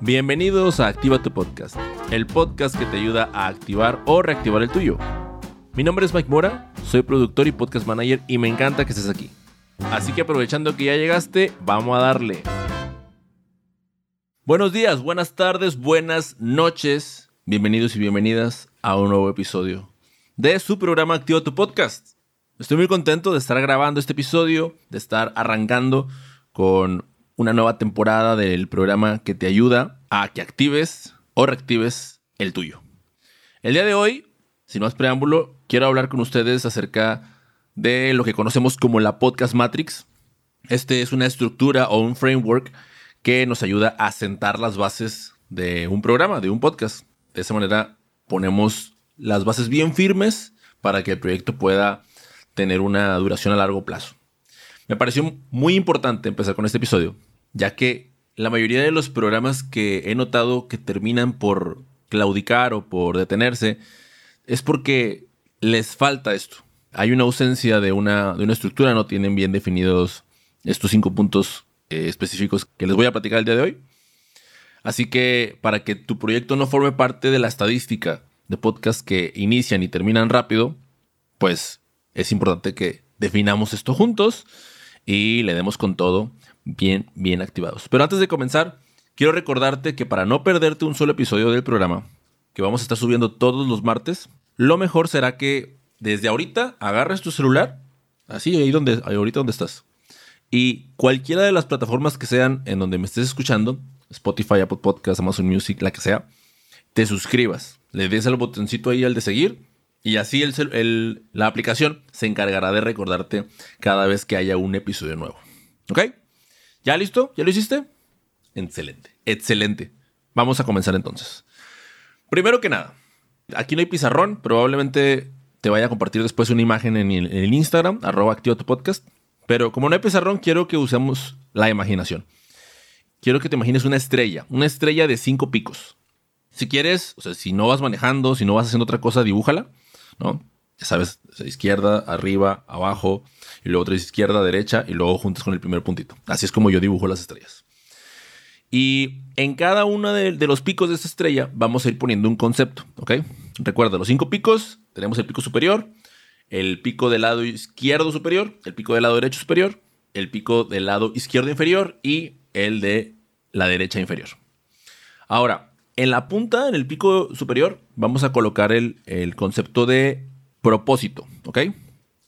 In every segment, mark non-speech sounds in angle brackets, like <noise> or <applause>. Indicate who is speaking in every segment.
Speaker 1: Bienvenidos a Activa tu Podcast, el podcast que te ayuda a activar o reactivar el tuyo. Mi nombre es Mike Mora, soy productor y podcast manager y me encanta que estés aquí. Así que aprovechando que ya llegaste, vamos a darle. Buenos días, buenas tardes, buenas noches. Bienvenidos y bienvenidas a un nuevo episodio de su programa Activa tu Podcast. Estoy muy contento de estar grabando este episodio, de estar arrancando con una nueva temporada del programa que te ayuda a que actives o reactives el tuyo. El día de hoy, sin más preámbulo, quiero hablar con ustedes acerca de lo que conocemos como la Podcast Matrix. Este es una estructura o un framework que nos ayuda a sentar las bases de un programa, de un podcast. De esa manera ponemos las bases bien firmes para que el proyecto pueda tener una duración a largo plazo. Me pareció muy importante empezar con este episodio, ya que la mayoría de los programas que he notado que terminan por claudicar o por detenerse es porque les falta esto. Hay una ausencia de una, de una estructura, no tienen bien definidos estos cinco puntos eh, específicos que les voy a platicar el día de hoy. Así que para que tu proyecto no forme parte de la estadística de podcasts que inician y terminan rápido, pues es importante que definamos esto juntos y le demos con todo bien, bien activados. Pero antes de comenzar, quiero recordarte que para no perderte un solo episodio del programa, que vamos a estar subiendo todos los martes, lo mejor será que desde ahorita agarres tu celular, así, ahí donde, ahorita donde estás, y cualquiera de las plataformas que sean en donde me estés escuchando, Spotify, Apple Podcasts, Amazon Music, la que sea, te suscribas, le des al botoncito ahí al de seguir y así el, la aplicación se encargará de recordarte cada vez que haya un episodio nuevo. ¿Ok? ¿Ya listo? ¿Ya lo hiciste? Excelente, excelente. Vamos a comenzar entonces. Primero que nada, aquí no hay pizarrón, probablemente te vaya a compartir después una imagen en el, Instagram, arroba activa tu podcast. Pero como no hay pizarrón, quiero que usemos la imaginación. Quiero que te imagines una estrella, una estrella de cinco picos. Si quieres, o sea, si no vas manejando, si no vas haciendo otra cosa, dibújala. ¿no? Ya sabes, izquierda, arriba, abajo, y luego otra izquierda, derecha, y luego juntas con el primer puntito. Así es como yo dibujo las estrellas. Y en cada uno de, los picos de esta estrella vamos a ir poniendo un concepto, ¿ok? Recuerda, los cinco picos, tenemos el pico superior, el pico del lado izquierdo superior, el pico del lado derecho superior, el pico del lado izquierdo inferior y el de la derecha inferior. Ahora, en la punta, en el pico superior, vamos a colocar el, concepto de propósito, ¿ok?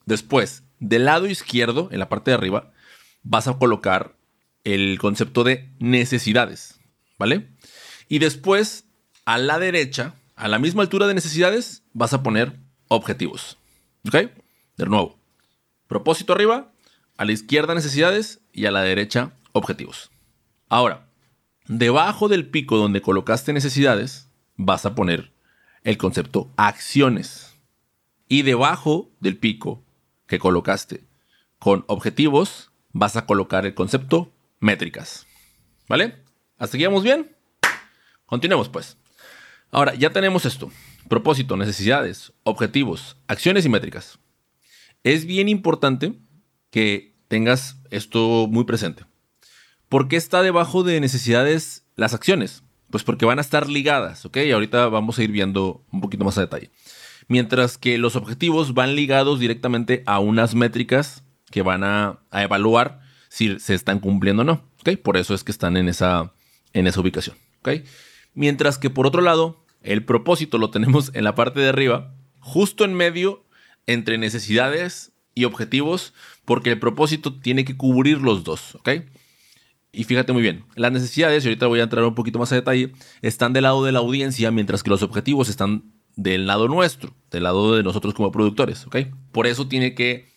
Speaker 1: Después, del lado izquierdo, en la parte de arriba, vas a colocar el concepto de necesidades, ¿vale? Y después, a la derecha, a la misma altura de necesidades, vas a poner objetivos, ¿ok? De nuevo, propósito arriba, a la izquierda necesidades y a la derecha objetivos. Ahora, Debajo del pico donde colocaste necesidades, vas a poner el concepto acciones. Y debajo del pico que colocaste con objetivos, vas a colocar el concepto métricas. ¿Vale? ¿Hasta aquí vamos bien? Continuemos pues. Ahora, ya tenemos esto. Propósito, necesidades, objetivos, acciones y métricas. Es bien importante que tengas esto muy presente. ¿Por qué está debajo de necesidades las acciones? Pues porque van a estar ligadas, ¿ok? Y ahorita vamos a ir viendo un poquito más a detalle. Mientras que los objetivos van ligados directamente a unas métricas que van a, evaluar si se están cumpliendo o no, ¿ok? Por eso es que están en esa, en esa ubicación, ¿ok? Mientras que por otro lado, el propósito lo tenemos en la parte de arriba, justo en medio entre necesidades y objetivos, porque el propósito tiene que cubrir los dos. Y fíjate muy bien, las necesidades, y ahorita voy a entrar un poquito más a detalle, están del lado de la audiencia, mientras que los objetivos están del lado nuestro, del lado de nosotros como productores, ¿ok? Por eso tiene que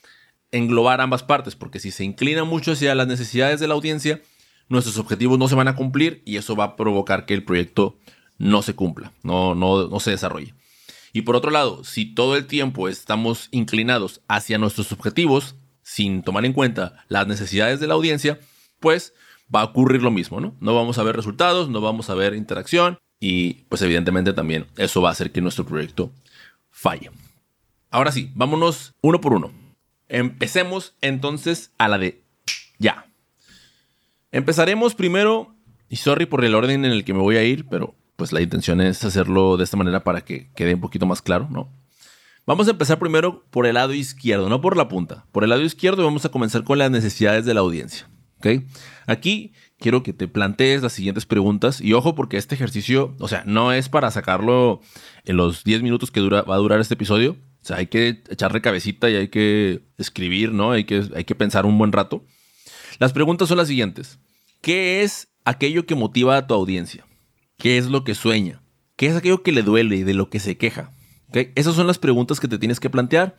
Speaker 1: englobar ambas partes, porque si se inclina mucho hacia las necesidades de la audiencia, nuestros objetivos no se van a cumplir y eso va a provocar que el proyecto no se cumpla, no, no, no se desarrolle. Y por otro lado, si todo el tiempo estamos inclinados hacia nuestros objetivos, sin tomar en cuenta las necesidades de la audiencia, pues va a ocurrir lo mismo, ¿no? No vamos a ver resultados, no vamos a ver interacción y pues evidentemente también eso va a hacer que nuestro proyecto falle. Ahora sí, vámonos uno por uno. Empecemos entonces a la de ya. Empezaremos primero Y sorry por el orden en el que me voy a ir, pero pues la intención es hacerlo de esta manera para que quede un poquito más claro, ¿no? Vamos a empezar primero por el lado izquierdo, no por la punta. Por el lado izquierdo vamos a comenzar con las necesidades de la audiencia. ¿Ok? Aquí quiero que te plantees las siguientes preguntas y ojo porque este ejercicio, o sea, no es para sacarlo en los 10 minutos que dura, va a durar este episodio. O sea, hay que echarle cabecita y hay que escribir, ¿no? Hay que, hay que pensar un buen rato. Las preguntas son las siguientes. ¿Qué es aquello que motiva a tu audiencia? ¿Qué es lo que sueña? ¿Qué es aquello que le duele y de lo que se queja? Esas son las preguntas que te tienes que plantear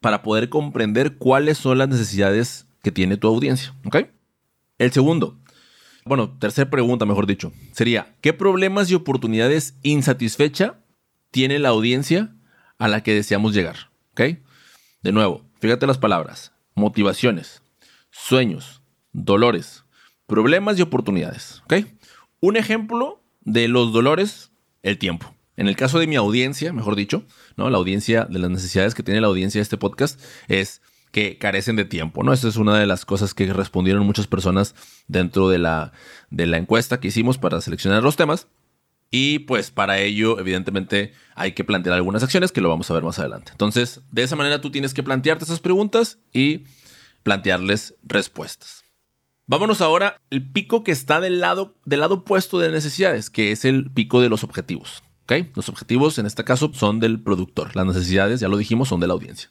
Speaker 1: para poder comprender cuáles son las necesidades que tiene tu audiencia. El segundo, bueno, tercera pregunta, mejor dicho, sería, ¿qué problemas y oportunidades insatisfecha tiene la audiencia a la que deseamos llegar? De nuevo, fíjate las palabras, motivaciones, sueños, dolores, problemas y oportunidades. Un ejemplo de los dolores, el tiempo. En el caso de mi audiencia, mejor dicho, ¿no? La audiencia, de las necesidades que tiene la audiencia de este podcast es que carecen de tiempo, ¿no? Esa es una de las cosas que respondieron muchas personas dentro de la, de la encuesta que hicimos para seleccionar los temas. Y pues para ello, evidentemente, hay que plantear algunas acciones que lo vamos a ver más adelante. Entonces, de esa manera tú tienes que plantearte esas preguntas y plantearles respuestas. Vámonos ahora al pico que está del lado, del lado opuesto de necesidades, que es el pico de los objetivos. Los objetivos en este caso son del productor. Las necesidades, ya lo dijimos, son de la audiencia.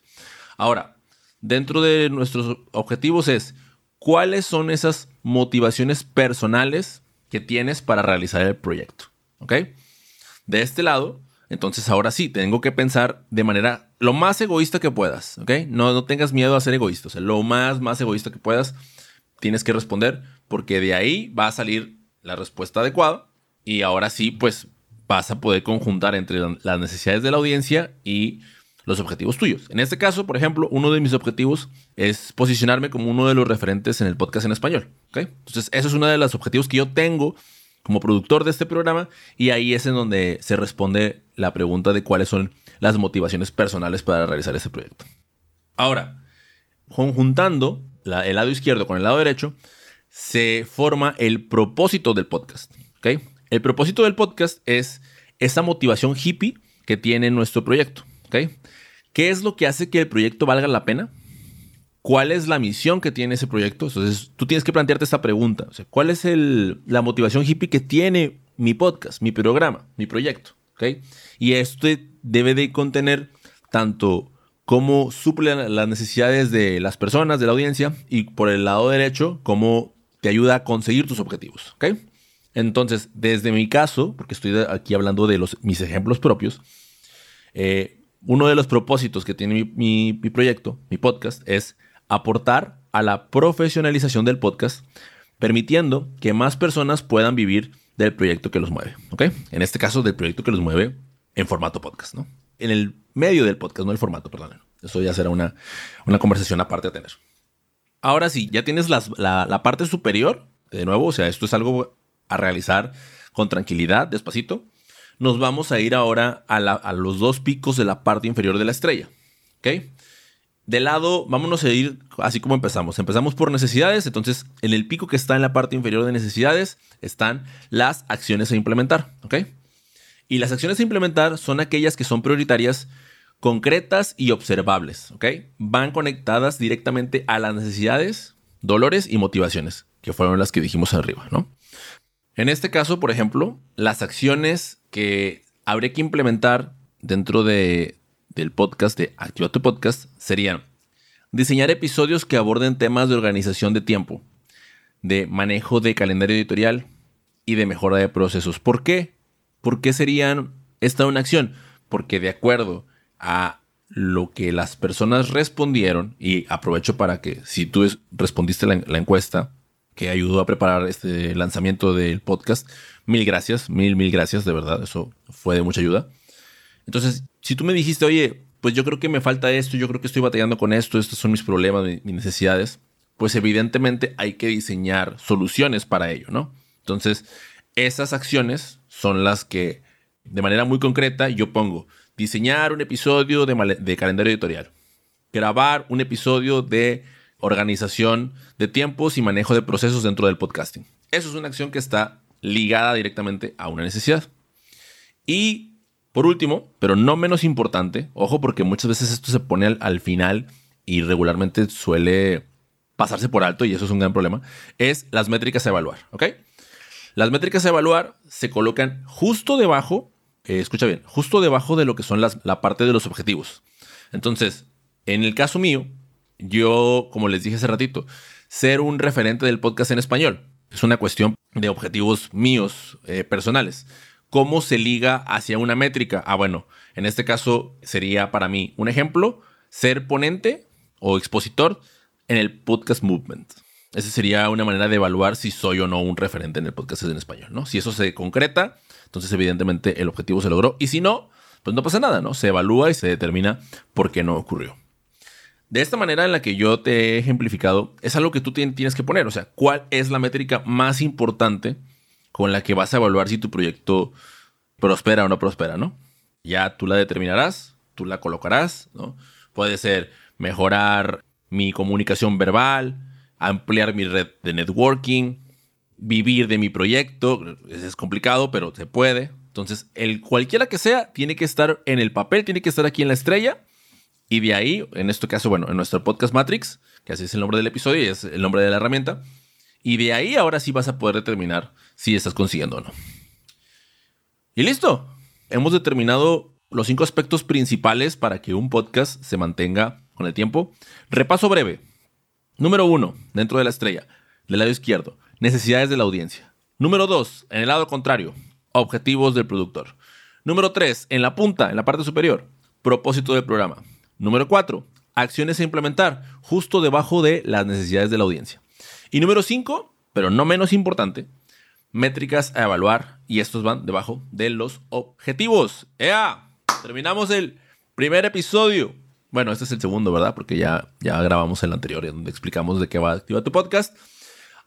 Speaker 1: Ahora, dentro de nuestros objetivos es cuáles son esas motivaciones personales que tienes para realizar el proyecto. ¿Ok? De este lado, entonces ahora sí, tengo que pensar de manera lo más egoísta que puedas. ¿Ok? No, no tengas miedo a ser egoísta. O sea, lo más, más egoísta que puedas, tienes que responder porque de ahí va a salir la respuesta adecuada. Y ahora sí, pues vas a poder conjuntar entre las necesidades de la audiencia y los objetivos tuyos. En este caso, por ejemplo, uno de mis objetivos es posicionarme como uno de los referentes en el podcast en español. Entonces, eso es uno de los objetivos que yo tengo como productor de este programa y ahí es en donde se responde la pregunta de cuáles son las motivaciones personales para realizar ese proyecto. Ahora, conjuntando el lado izquierdo con el lado derecho, se forma el propósito del podcast. El propósito del podcast es esa motivación hippie que tiene nuestro proyecto. ¿Qué es lo que hace que el proyecto valga la pena? ¿Cuál es la misión que tiene ese proyecto? Entonces, tú tienes que plantearte esta pregunta. ¿Cuál es la motivación hippie que tiene mi podcast, mi programa, mi proyecto? Y esto debe de contener tanto cómo suple las necesidades de las personas, de la audiencia, y por el lado derecho, cómo te ayuda a conseguir tus objetivos. ¿okay? Entonces, desde mi caso, porque estoy aquí hablando de mis ejemplos propios, eh, uno de los propósitos que tiene mi, proyecto, mi podcast, es aportar a la profesionalización del podcast, permitiendo que más personas puedan vivir del proyecto que los mueve. ¿ok? En este caso, del proyecto que los mueve en formato podcast, ¿no? En el medio del podcast, no el formato, perdón. Eso ya será una, una conversación aparte a tener. Ahora sí, ya tienes la, la parte superior, de nuevo, o sea, esto es algo a realizar con tranquilidad, despacito, nos vamos a ir ahora a, los dos picos de la parte inferior de la estrella. ¿Ok? De lado, vámonos a ir así como empezamos. Empezamos por necesidades, entonces en el pico que está en la parte inferior de necesidades están las acciones a implementar. ¿Ok? Y las acciones a implementar son aquellas que son prioritarias, concretas y observables. ¿Ok? Van conectadas directamente a las necesidades, dolores y motivaciones, que fueron las que dijimos arriba, ¿no? En este caso, por ejemplo, las acciones que habría que implementar dentro de, del podcast de Activa tu Podcast serían diseñar episodios que aborden temas de organización de tiempo, de manejo de calendario editorial y de mejora de procesos. ¿Por qué? ¿Por qué serían esta una acción? Porque de acuerdo a lo que las personas respondieron, y aprovecho para que si tú respondiste la encuesta, que ayudó a preparar este lanzamiento del podcast. Mil gracias, mil, mil gracias, de verdad, eso fue de mucha ayuda. Entonces, si tú me dijiste, oye, pues yo creo que me falta esto, yo creo que estoy batallando con esto, estos son mis problemas, mis necesidades, pues evidentemente hay que diseñar soluciones para ello, ¿no? Entonces, esas acciones son las que de manera muy concreta yo pongo diseñar un episodio de, de calendario editorial, grabar un episodio de organización de tiempos y manejo de procesos dentro del podcasting. Eso es una acción que está ligada directamente a una necesidad. Y por último, pero no menos importante, ojo porque muchas veces esto se pone al, final y regularmente suele pasarse por alto y eso es un gran problema, es las métricas a evaluar, ¿ok? Las métricas a evaluar se colocan justo debajo, eh, escucha bien, justo debajo de lo que son las, la parte de los objetivos. Entonces, en el caso mío, yo, como les dije hace ratito, ser un referente del podcast en español es una cuestión de objetivos míos eh, personales. ¿Cómo se liga hacia una métrica? Ah, bueno, en este caso sería para mí un ejemplo, ser ponente o expositor en el podcast movement. Esa sería una manera de evaluar si soy o no un referente en el podcast en español, ¿no? Si eso se concreta, entonces evidentemente el objetivo se logró. Y si no, pues no pasa nada, ¿no? Se evalúa y se determina por qué no ocurrió. De esta manera en la que yo te he ejemplificado, es algo que tú tienes que poner. O sea, ¿cuál es la métrica más importante con la que vas a evaluar si tu proyecto prospera o no prospera, ¿no? Ya tú la determinarás, tú la colocarás, ¿no? Puede ser mejorar mi comunicación verbal, ampliar mi red de networking, vivir de mi proyecto. Es complicado, pero se puede. Entonces, el cualquiera que sea, tiene que estar en el papel, tiene que estar aquí en la estrella. Y de ahí, en este caso, bueno, en nuestro podcast Matrix, que así es el nombre del episodio y es el nombre de la herramienta. Y de ahí ahora sí vas a poder determinar si estás consiguiendo o no. Y listo. Hemos determinado los cinco aspectos principales para que un podcast se mantenga con el tiempo. Repaso breve. Número uno, dentro de la estrella, del lado izquierdo, necesidades de la audiencia. Número dos, en el lado contrario, objetivos del productor. Número tres, en la punta, en la parte superior, propósito del programa. Número cuatro, acciones a implementar, justo debajo de las necesidades de la audiencia. Y número cinco, pero no menos importante, métricas a evaluar y estos van debajo de los objetivos. ¡Ea! Terminamos el primer episodio bueno, este es el segundo, ¿verdad? Porque ya, ya grabamos el anterior, donde explicamos de qué va a activar tu podcast.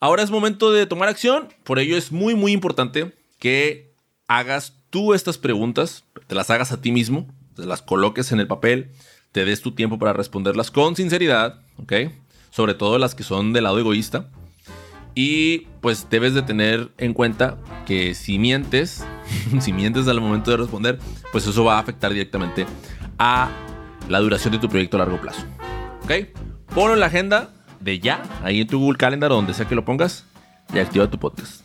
Speaker 1: Ahora es momento de tomar acción. Por ello es muy, muy importante que hagas tú estas preguntas, te las hagas a ti mismo, te las coloques en el papel, te des tu tiempo para responderlas con sinceridad, ¿ok? Sobre todo las que son del lado egoísta. Y pues debes de tener en cuenta que si mientes, <laughs> si mientes al momento de responder, pues eso va a afectar directamente a la duración de tu proyecto a largo plazo. ¿Ok? Ponlo en la agenda de ya, ahí en tu Google Calendar o donde sea que lo pongas, y activa tu podcast.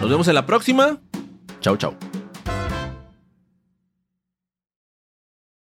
Speaker 1: Nos vemos en la próxima. Chao, chao.